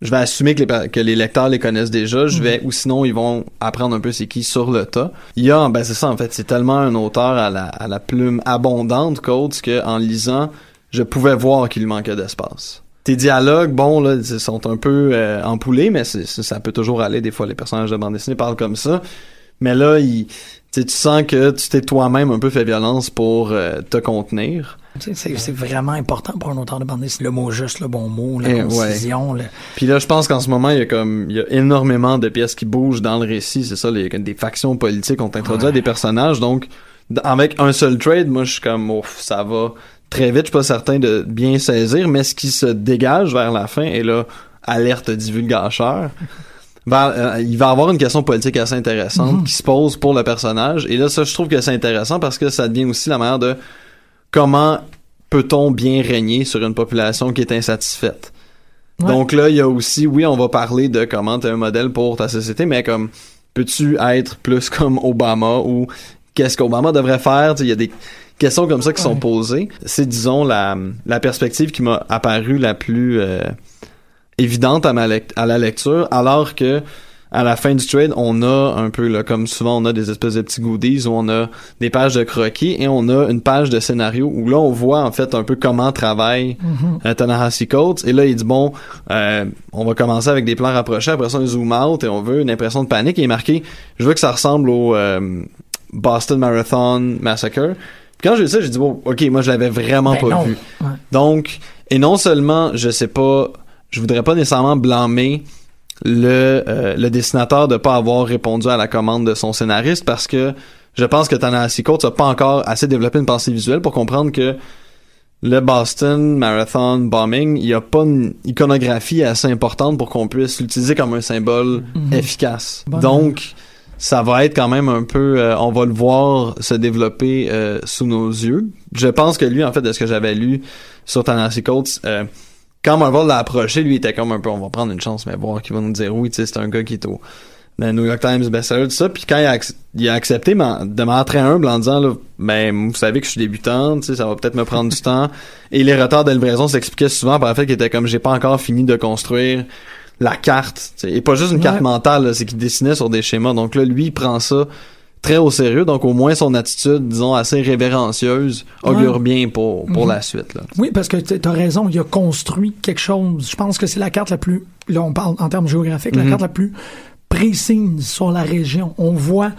je vais assumer que les, que les lecteurs les connaissent déjà, je vais, ou sinon ils vont apprendre un peu c'est qui sur le tas. Il y a, ben c'est ça en fait, c'est tellement un auteur à la, à la plume abondante, Coates, que en lisant, je pouvais voir qu'il manquait d'espace. Tes dialogues, bon là, ils sont un peu euh, empoulés, mais ça peut toujours aller. Des fois, les personnages de bande dessinée parlent comme ça, mais là, il, tu sens que tu t'es toi-même un peu fait violence pour euh, te contenir. C'est vraiment important pour un auteur de bande dessinée. Le mot juste, le bon mot, la Eh, ouais. concision. le- Puis là, je pense qu'en ce moment, il y a comme il y a énormément de pièces qui bougent dans le récit. C'est ça, les, des factions politiques ont introduit à des personnages. Donc, avec un seul trade, moi, je suis comme, ouf, ça va très vite. Je suis pas certain de bien saisir, mais ce qui se dégage vers la fin, et là, alerte divulgateur. Vers- euh, il va avoir une question politique assez intéressante qui se pose pour le personnage. Et là, ça, je trouve que c'est intéressant parce que ça devient aussi la manière de comment peut-on bien régner sur une population qui est insatisfaite. Ouais. Donc là, il y a aussi, oui, on va parler de comment t'es un modèle pour ta société, mais comme, peux-tu être plus comme Obama ou qu'est-ce qu'Obama devrait faire? Il y a des questions comme ça qui sont Ouais. posées. C'est, disons, la, la perspective qui m'a apparu la plus euh, évidente à, ma à la lecture, alors que à la fin du trade, on a un peu, là, comme souvent, on a des espèces de petits goodies où on a des pages de croquis et on a une page de scénario où là, on voit en fait un peu comment travaille euh, Ta-Nehisi Coates. Et là, il dit, bon, euh, on va commencer avec des plans rapprochés, après ça, on zoom out et on veut une impression de panique. Et il est marqué, je veux que ça ressemble au euh, Boston Marathon Massacre. Puis quand j'ai vu ça, j'ai dit, bon, ok, moi, je l'avais vraiment Ben pas non. vu. Ouais. Donc, et non seulement, je sais pas, je voudrais pas nécessairement blâmer le, euh, le dessinateur de pas avoir répondu à la commande de son scénariste parce que je pense que Ta-Nehisi Coates a pas encore assez développé une pensée visuelle pour comprendre que le Boston Marathon Bombing, il y a pas une iconographie assez importante pour qu'on puisse l'utiliser comme un symbole Mhm. efficace. Donc, ça va être quand même un peu, euh, on va le voir se développer euh, sous nos yeux. Je pense que lui, en fait, de ce que j'avais lu sur Ta-Nehisi Coates, euh, quand Marvel l'a approché, lui, il était comme un peu, on va prendre une chance, mais voir qu'il va nous dire oui, tu sais, c'est un gars qui est au New York Times bestseller, tout ça. Puis quand il a, il a accepté de manière très humble en disant, là, ben, vous savez que je suis débutant, ça va peut-être me prendre du temps. Et les retards de livraison s'expliquaient souvent par le fait qu'il était comme, j'ai pas encore fini de construire la carte. tu sais. Et pas juste une carte Ouais. mentale, c'est qu'il dessinait sur des schémas. Donc là, lui, il prend ça très au sérieux. Donc au moins, son attitude, disons, assez révérencieuse, augure Ouais. bien pour, pour Mhm. la suite. Là. Oui, parce que tu as raison, il a construit quelque chose. Je pense que c'est la carte la plus, là on parle en termes géographiques, la Mhm. carte la plus précise sur la région. On voit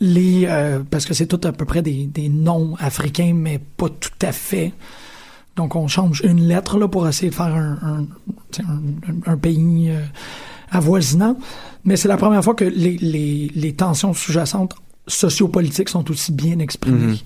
les, euh, parce que c'est tout à peu près des, des noms africains, mais pas tout à fait. Donc on change une lettre là pour essayer de faire un, un, pays euh, avoisinant. Mais c'est la première fois que les, les, les tensions sous-jacentes sociopolitiques sont aussi bien exprimées. Mhm.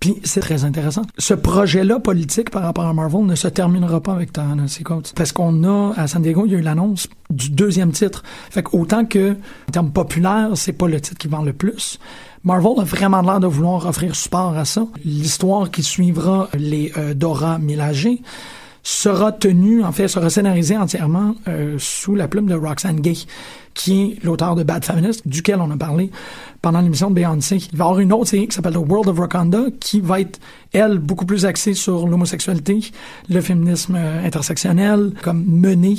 Puis c'est très intéressant. Ce projet-là politique par rapport à Marvel ne se terminera pas avec Ta-Nehisi Coates. Parce qu'on a, à San Diego, il y a eu l'annonce du deuxième titre. Fait qu'autant que, en termes populaires, c'est pas le titre qui vend le plus. Marvel a vraiment l'air de vouloir offrir support à ça. L'histoire qui suivra les euh, Dora Milaje sera tenue, en fait, sera scénarisée entièrement euh, sous la plume de Roxane Gay, qui est l'auteur de Bad Feminist, duquel on a parlé pendant l'émission de Beyoncé. Il va y avoir une autre série qui s'appelle The World of Wakanda, qui va être, elle, beaucoup plus axée sur l'homosexualité, le féminisme euh, intersectionnel, comme menée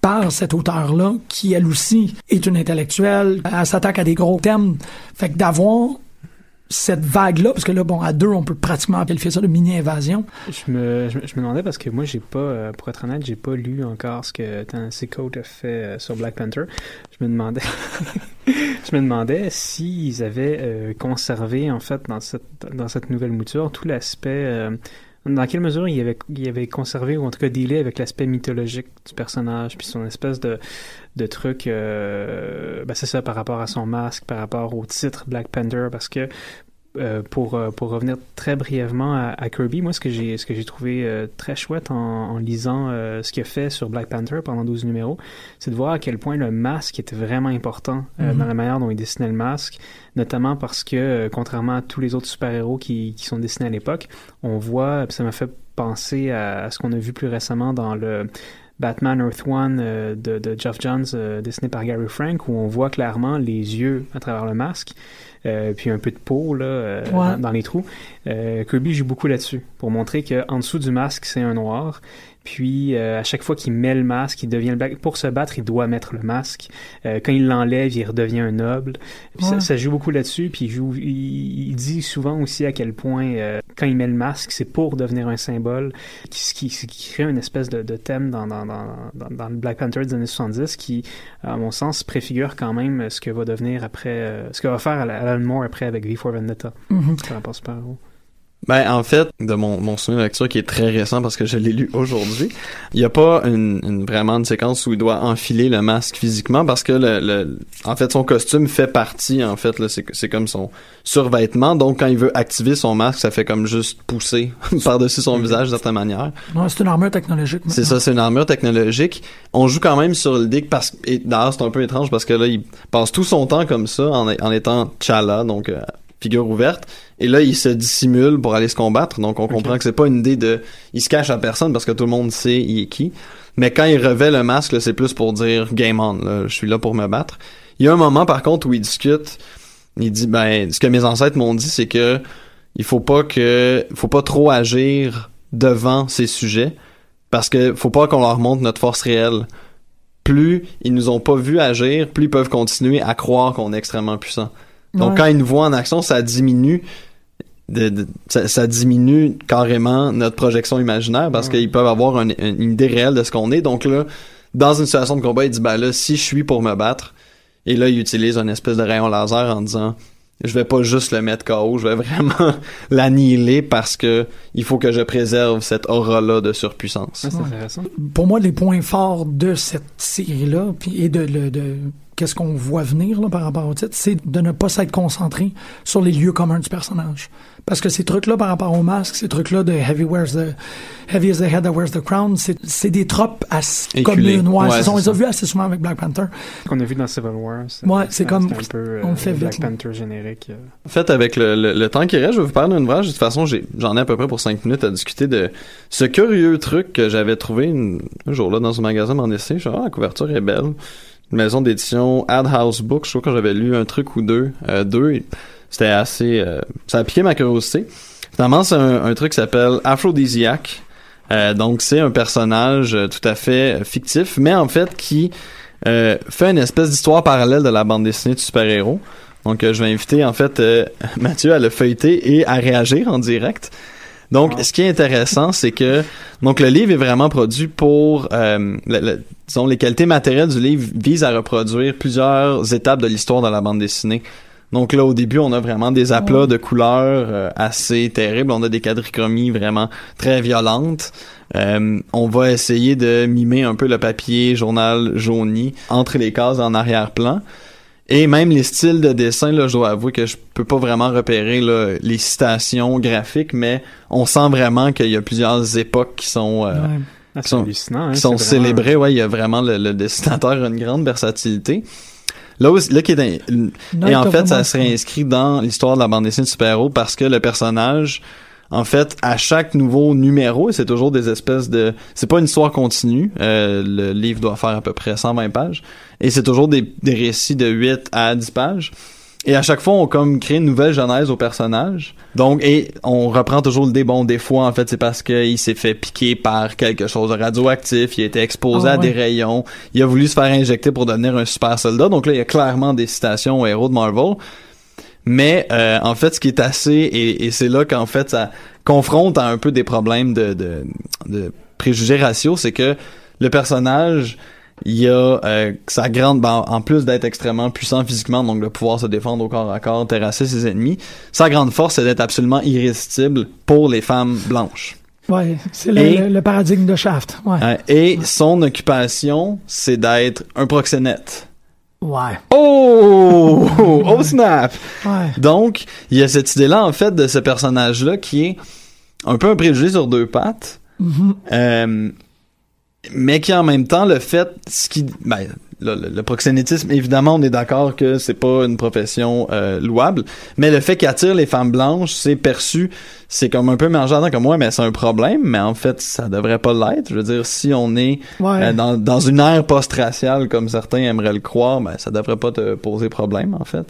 par cet auteur-là, qui, elle aussi, est une intellectuelle. Elle s'attaque à des gros thèmes. Fait que d'avoir cette vague-là, parce que là, bon, à deux, on peut pratiquement qualifier ça de mini-invasion. Je me, je, je me demandais parce que moi, j'ai pas, euh, pour être honnête, j'ai pas lu encore ce que Tennessee Coates a fait euh, sur Black Panther. Je me demandais, je me demandais s'ils avaient euh, conservé, en fait, dans cette, dans cette nouvelle mouture, tout l'aspect, dans quelle mesure il avait, il avait conservé ou en tout cas dealé avec l'aspect mythologique du personnage, puis son espèce de, de truc, euh, ben c'est ça par rapport à son masque, par rapport au titre Black Panther, parce que euh, pour, euh, pour revenir très brièvement à, à Kirby, moi, ce que j'ai, ce que j'ai trouvé euh, très chouette en, en lisant euh, ce qu'il a fait sur Black Panther pendant 12 numéros, c'est de voir à quel point le masque était vraiment important Mhm. dans la manière dont il dessinait le masque, notamment parce que, contrairement à tous les autres super-héros qui, qui sont dessinés à l'époque, on voit, ça m'a fait penser à, à ce qu'on a vu plus récemment dans le Batman Earth One euh, de, de Geoff Johns, euh, dessiné par Gary Frank, où on voit clairement les yeux à travers le masque, euh, puis un peu de peau là, euh, Ouais. dans, dans les trous. Euh, Kirby joue beaucoup là-dessus, pour montrer qu'en dessous du masque, c'est un noir. Puis euh, à chaque fois qu'il met le masque, il devient le black. Pour se battre, il doit mettre le masque. Euh, quand il l'enlève, il redevient un noble. Puis ça, Ouais. ça joue beaucoup là-dessus. Puis il, joue, il, il dit souvent aussi à quel point euh, quand il met le masque, c'est pour devenir un symbole, qui, qui, qui crée une espèce de, de thème dans, dans, dans, dans, le Black Panther des années 70 qui, à mon sens, préfigure quand même ce que va devenir après, ce que va faire Alan Moore après avec V for Vendetta. Mhm. par rapport au super-héros. Ben, en fait, de mon, mon souvenir de lecture qui est très récent parce que je l'ai lu aujourd'hui, il n'y a pas une, une- vraiment une séquence où il doit enfiler le masque physiquement parce que le, le- en fait, son costume fait partie, en fait, là, c'est, comme son survêtement. Donc, quand il veut activer son masque, ça fait comme juste pousser par-dessus son visage de certaine manière. Ouais, c'est une armure technologique. C'est ça, c'est une armure technologique. On joue quand même sur l'idée que parce et d'ailleurs c'est un peu étrange parce que là il passe tout son temps comme ça en, en étant T'Challa donc euh, figure ouverte et là il se dissimule pour aller se combattre donc on comprend que c'est pas une idée de il se cache à personne parce que tout le monde sait il est qui. Mais quand il revêt le masque c'est plus pour dire game on là, je suis là pour me battre. Il y a un moment par contre où il discute il dit ben ce que mes ancêtres m'ont dit c'est que il faut pas que faut pas trop agir devant ces sujets parce que faut pas qu'on leur montre notre force réelle. Plus ils nous ont pas vu agir, plus ils peuvent continuer à croire qu'on est extrêmement puissant. Donc Ouais. quand ils nous voient en action, ça diminue de, de- ça, ça diminue carrément notre projection imaginaire parce qu'ils peuvent avoir une, une idée réelle de ce qu'on est. Donc là, dans une situation de combat, il dit ben là, si je suis pour me battre, et là, il utilise une espèce de rayon laser en disant je vais pas juste le mettre KO, je vais vraiment l'annihiler parce que il faut que je préserve cette aura-là de surpuissance. Ah, c'est Ouais. intéressant. Pour moi, les points forts de cette série-là, puis et de, le- de qu'est-ce qu'on voit venir là, par rapport au titre, c'est de ne pas s'être concentré sur les lieux communs du personnage. Parce que ces trucs-là, par rapport au masque, ces trucs-là de Heavy wears the Heavy is the head that wears the crown, c'est des tropes assez communes. Ouais, Ouais, on les a vus assez souvent avec Black Panther. qu'on a vu dans Civil War. Ouais, c'est comme- un peu euh, on le fait Black vite. Panther générique. euh. En fait, avec le, le, le temps qui reste, je vais vous parler d'un ouvrage. De toute façon, j'ai- j'en ai à peu près pour cinq minutes à discuter de ce curieux truc que j'avais trouvé une- un jour là dans un magasin m'en essai. Je suis ah, la couverture est belle. Maison d'édition Ad House Books. Je crois que j'avais lu un truc ou deux. Euh, deux, c'était assez... euh, ça a piqué ma curiosité. Finalement, c'est un, un truc qui s'appelle Aphrodisiac. Euh, donc, c'est un personnage euh, tout à fait euh, fictif, mais en fait qui euh, fait une espèce d'histoire parallèle de la bande dessinée de super-héros. Donc, je vais inviter en fait Mathieu à le feuilleter et à réagir en direct. Donc, ce qui est intéressant, c'est que donc le livre est vraiment produit pour, euh, le- le- disons, les qualités matérielles du livre visent à reproduire plusieurs étapes de l'histoire de la bande dessinée. Donc là, au début, on a vraiment des aplats de couleurs euh, assez terribles. On a des quadrichromies vraiment très violentes. Euh, on va essayer de mimer un peu le papier journal jauni entre les cases en arrière-plan. Et même les styles de dessin, là, je dois avouer que je peux pas vraiment repérer là, les citations graphiques, mais on sent vraiment qu'il y a plusieurs époques qui sont euh, Ouais. Ah, sont- hein, qui sont vraiment- célébrées. Ouais, il y a vraiment le, le dessinateur a une grande versatilité. Là, où- là qui est Non, et en fait, ça serait inscrit dans l'histoire de la bande dessinée de super-héros parce que le personnage, en fait, à chaque nouveau numéro, et c'est toujours des espèces de... C'est pas une histoire continue. euh, le livre doit faire à peu près 120 pages. Et c'est toujours des, des récits de 8 à 10 pages. Et à chaque fois, on comme crée une nouvelle genèse au personnage. Donc, et on reprend toujours le dé. Bon, des fois, en fait, c'est parce qu'il s'est fait piquer par quelque chose de radioactif. Il a été exposé Ah, à ouais. des rayons. Il a voulu se faire injecter pour devenir un super soldat. Donc là, il y a clairement des citations aux héros de Marvel. Mais euh, en fait, ce qui est assez et, et c'est là qu'en fait ça confronte à un peu des problèmes de, de, de préjugés raciaux, c'est que le personnage il a euh, sa grande ben, en plus d'être extrêmement puissant physiquement donc de pouvoir se défendre au corps à corps terrasser ses ennemis sa grande force c'est d'être absolument irrésistible pour les femmes blanches Ouais, c'est le, paradigme de Shaft. Ouais. Et son occupation, c'est d'être un proxénète. Ouais. Oh! Oh snap! Ouais. Donc, il y a cette idée-là, en fait, de ce personnage-là qui est un peu un préjugé sur deux pattes, Mhm. euh, mais qui en même temps le fait, ce qui, ben, le, le- proxénétisme, évidemment, on est d'accord que c'est pas une profession euh, louable, mais le fait qu'il attire les femmes blanches, c'est perçu, c'est comme un peu mélangeant comme moi, mais c'est un problème, mais en fait, ça devrait pas l'être. Je veux dire, si on est Ouais. euh, dans, dans une ère post-raciale, comme certains aimeraient le croire, ben, ça devrait pas te poser problème, en fait.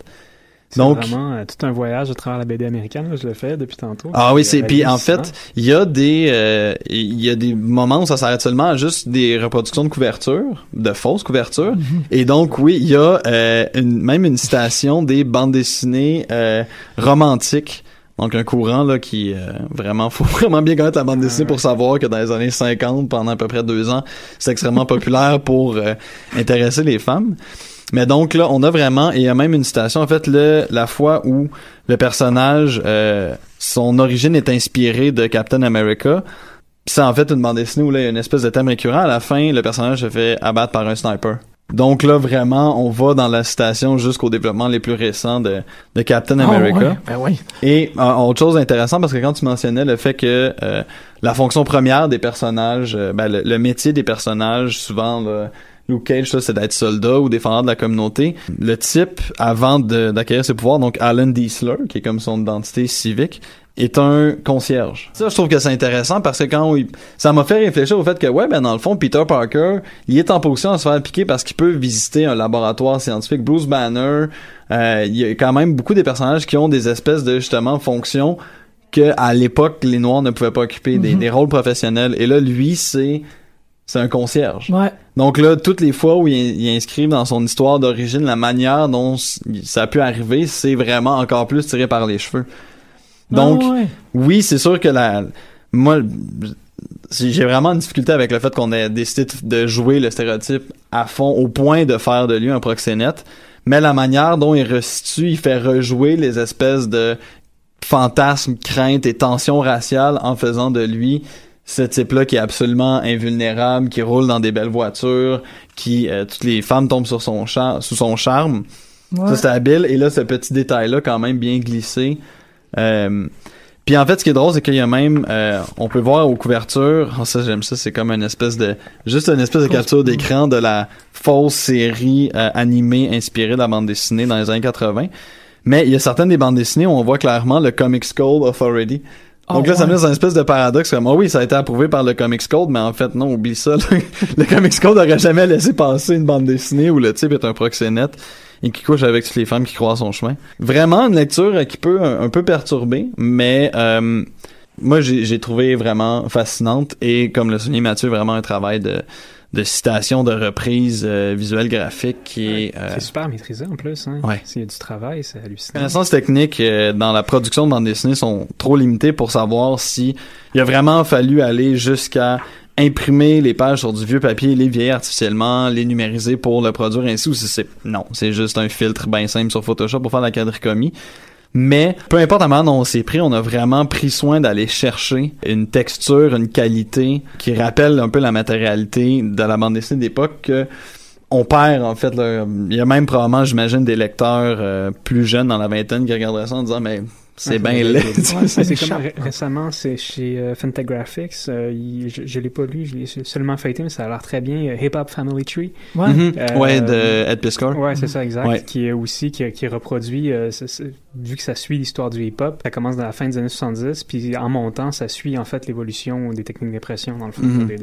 C'est Donc, vraiment euh, tout un voyage à travers la BD américaine, là, je le fais depuis tantôt. Ah oui, c'est puis en fait, il y a des euh, il y a des moments où ça s'arrête seulement à juste des reproductions de couvertures, de fausses couvertures. Et donc oui, il y a euh, une, même une citation des bandes dessinées euh, romantiques. Donc un courant là qui euh, vraiment faut vraiment bien connaître la bande dessinée pour savoir que dans les années 50 pendant à peu près deux ans, c'est extrêmement populaire pour euh, intéresser les femmes. Mais donc là, on a vraiment, et il y a même une citation, en fait, le, la fois où le personnage, euh, son origine est inspirée de Captain America. C'est en fait une bande dessinée où là, il y a une espèce de thème récurrent. À la fin, le personnage se fait abattre par un sniper. Donc là, vraiment, on va dans la citation jusqu'au développement les plus récents de, de Captain Ah, America. ouais. Ben oui. Et euh, autre chose intéressante, parce que quand tu mentionnais le fait que euh, la fonction première des personnages, euh, ben, le, le métier des personnages, souvent là, Luke Cage, ça, c'est d'être soldat ou défendeur de la communauté. Le type, avant d'acquérir ses pouvoirs, donc Alan Diesler, qui est comme son identité civique, est un concierge. Ça, je trouve que c'est intéressant parce que quand il- ça m'a fait réfléchir au fait que, ouais, ben dans le fond, Peter Parker, il est en position de se faire piquer parce qu'il peut visiter un laboratoire scientifique. Bruce Banner, euh, il y a quand même beaucoup des personnages qui ont des espèces de, justement, fonctions que à l'époque, les Noirs ne pouvaient pas occuper, des, Mhm. des rôles professionnels. Et là, lui, c'est c'est un concierge. Ouais. Donc là, toutes les fois où il, il inscrit dans son histoire d'origine la manière dont ça a pu arriver, c'est vraiment encore plus tiré par les cheveux. Donc, Ah, ouais. oui, c'est sûr que la, moi, j'ai j'ai vraiment une difficulté avec le fait qu'on ait décidé de jouer le stéréotype à fond au point de faire de lui un proxénète. Mais la manière dont il restitue, il fait rejouer les espèces de fantasmes, craintes et tensions raciales en faisant de lui ce type-là qui est absolument invulnérable, qui roule dans des belles voitures, qui euh, toutes les femmes tombent sur son char sous son charme. Ouais. Ça c'est habile et là ce petit détail-là quand même bien glissé. Euh, puis en fait, ce qui est drôle, c'est qu'il y a même, euh, on peut voir aux couvertures, oh, ça j'aime ça, c'est comme une espèce de, juste une espèce de capture d'écran de la fausse série euh, animée inspirée de la bande dessinée dans les années 80. Mais il y a certaines des bandes dessinées où on voit clairement le Comics Code Authority. Donc Ah, là, ça me laisse une espèce de paradoxe comme, ah oui, ça a été approuvé par le Comics Code, mais en fait, non, oublie ça. le Comics Code n'aurait jamais laissé passer une bande dessinée où le type est un proxénète et qui couche avec toutes les femmes qui croient son chemin. Vraiment une lecture qui peut un, un peu perturber, mais euh, moi j'ai j'ai trouvé vraiment fascinante et comme le soulignait Mathieu, vraiment un travail de de citation, de reprise euh, visuelle graphique qui est euh, C'est super maîtrisé en plus. Hein? Ouais. S'il y a du travail, c'est les hallucinant. connaissances techniques euh, dans la production de bande dessinée sont trop limitées pour savoir si il a vraiment fallu aller jusqu'à imprimer les pages sur du vieux papier, les vieillir artificiellement, les numériser pour le produire ainsi ou si c'est non, c'est juste un filtre bien simple sur Photoshop pour faire la quadricomie. Mais peu importe la manière dont on s'est pris, on a vraiment pris soin d'aller chercher une texture, une qualité qui rappelle un peu la matérialité de la bande dessinée d'époque que on perd en fait. là. Il y a même probablement, j'imagine, des lecteurs euh, plus jeunes dans la vingtaine qui regarderaient ça en disant mais c'est Ouais, bien laid. Ouais, C'est comme ré- récemment, c'est chez euh, Fantagraphics. euh, il- je, je l'ai pas lu, je l'ai seulement feuilleté, mais ça a l'air très bien. euh, Hip Hop Family Tree. Ouais. Mhm. Euh, ouais, de Ed Piscor. Ouais, c'est ça, exact. Ouais. Qui est aussi, qui, qui reproduit, euh, vu que ça suit l'histoire du hip-hop, ça commence dans la fin des années 70, puis en montant, ça suit en fait l'évolution des techniques d'impression dans le fond. Mhm. des-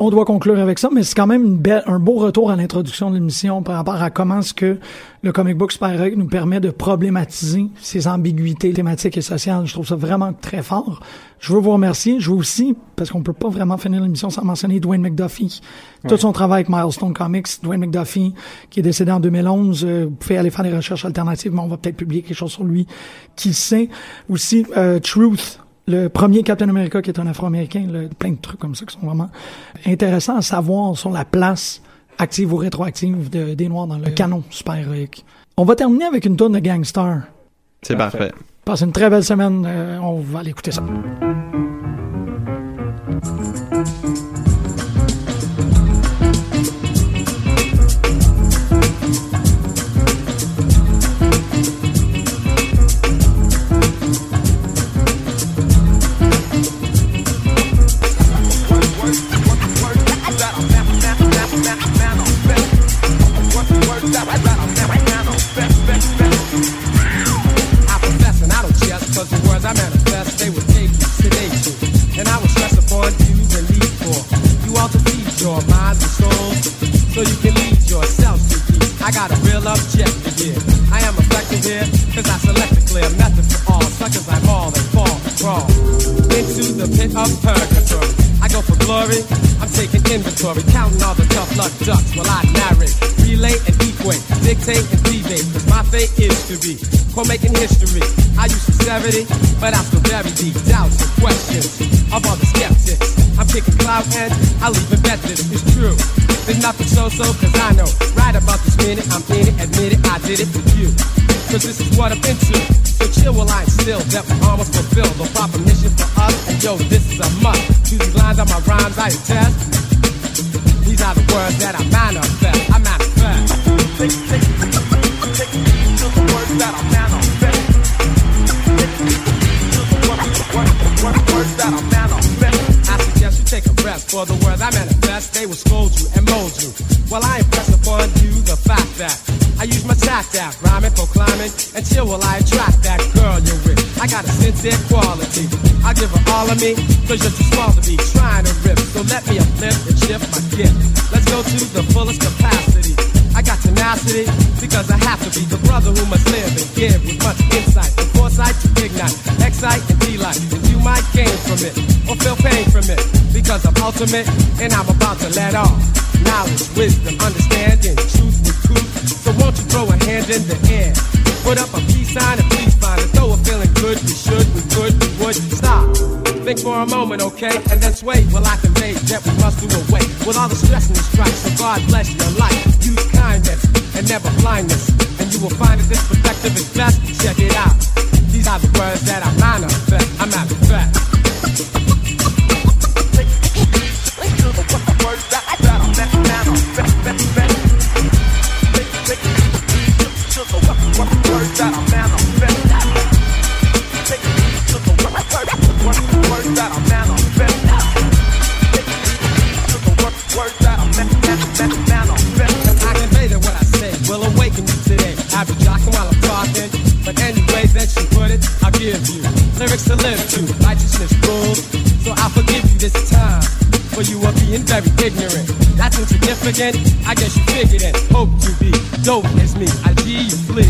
On doit conclure avec ça, mais c'est quand même une belle, un beau retour à l'introduction de l'émission par rapport à comment est-ce que le comic book super nous permet de problématiser ces ambiguïtés thématiques et sociales. Je trouve ça vraiment très fort. Je veux vous remercier. Je veux aussi, parce qu'on peut pas vraiment finir l'émission sans mentionner Dwayne McDuffie. Tout son travail avec Milestone Comics. Dwayne McDuffie, qui est décédé en 2011. Euh, vous pouvez aller faire des recherches alternatives, mais on va peut-être publier quelque chose sur lui. Qui sait? Aussi, euh, Truth, le premier Captain America qui est un Afro-Américain, plein de trucs comme ça qui sont vraiment intéressants à savoir sur la place active ou rétroactive de- des Noirs dans le canon super-héroïque. On va terminer avec une tourne de Gangstar. C'est parfait. Passez une très belle semaine. euh, on va aller écouter ça. Got a real objective here. I am effective here because I select a clear method for all suckers I fall and fall and crawl into the pit of purgatory. I go for glory, I'm taking inventory, counting all the tough luck ducks while I narrate, relay and equate, dictate and deviate, cause my fate is to be for making history. I use sincerity, but I still very deep doubts and questions of all the kicking cloud heads, I'll even bet this it's true. There's nothing so-so, cause I know right about this minute, I'm in it, admit it, I did it for you. Cause this is what I'm into. So chill while I still, that we almost fulfill the proper mission for us. And yo, this is a must. To these lines are my rhymes, I attest. These are the words that I manifest. I manifest. Take, take, take, take, to the words that I take a rest for the words I manifest. They will scold you and mold you. While I impress upon you the fact that I use my tact out, rhyming for climbing, and chill while I attract that girl you're with. I got a sincere quality. I give her all of me, cause you're too small to be trying to rip. So let me uplift and shift my gift. Let's go to the fullest capacity. I got tenacity, because I have to be the brother who must live and give with much insight foresight to ignite, excite and delight. And you might gain from it, or feel pain from it, because I'm ultimate, and I'm about to let off. Knowledge, wisdom, understanding, truth with truth. So won't you throw a hand in the air? Put up a peace sign and please find it. Though we're feeling good, we should, we could, we would. Stop. Think for a moment, okay? And then sway while I convey that we must do away with all the stress and the strife. So God bless your life. Use kindness and never blindness. And you will find that this perspective is best. Check it out. These are the words that I manifest. I manifest. I I guess you figured it. Hope to be dope as me. I I G you flee.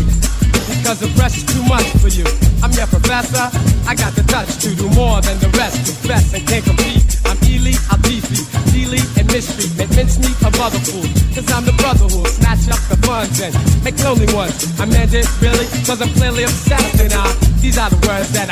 Because the press is too much for you. I'm your professor. I got the touch to do more than the rest. Confess and can't compete. I'm elite, I'll defeat, delete and mistreat. Make mincemeat of other fools. Cause I'm the brother who'll snatch up the funds and make lonely ones. I meant it really, cause I'm clearly obsessed. And uh, these are the words that